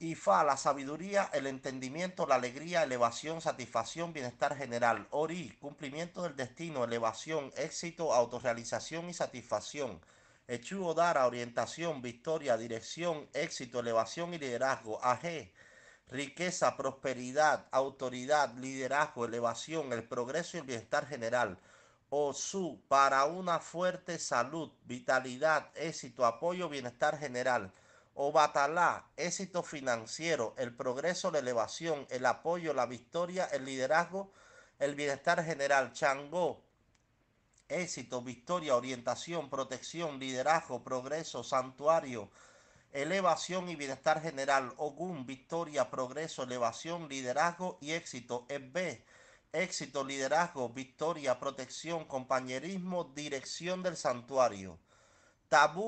Ifa, la sabiduría, el entendimiento, la alegría, elevación, satisfacción, bienestar general. Ori, cumplimiento del destino, elevación, éxito, autorrealización y satisfacción. Echu Odara, orientación, victoria, dirección, éxito, elevación y liderazgo. Aje, riqueza, prosperidad, autoridad, liderazgo, elevación, el progreso y el bienestar general. Osu, para una fuerte salud, vitalidad, éxito, apoyo, bienestar general. Obatalá, éxito financiero, el progreso, la elevación, el apoyo, la victoria, el liderazgo, el bienestar general. Changó, éxito, victoria, orientación, protección, liderazgo, progreso, santuario, elevación y bienestar general. Ogún, victoria, progreso, elevación, liderazgo y éxito. Ebbe, éxito, liderazgo, victoria, protección, compañerismo, dirección del santuario. Tabú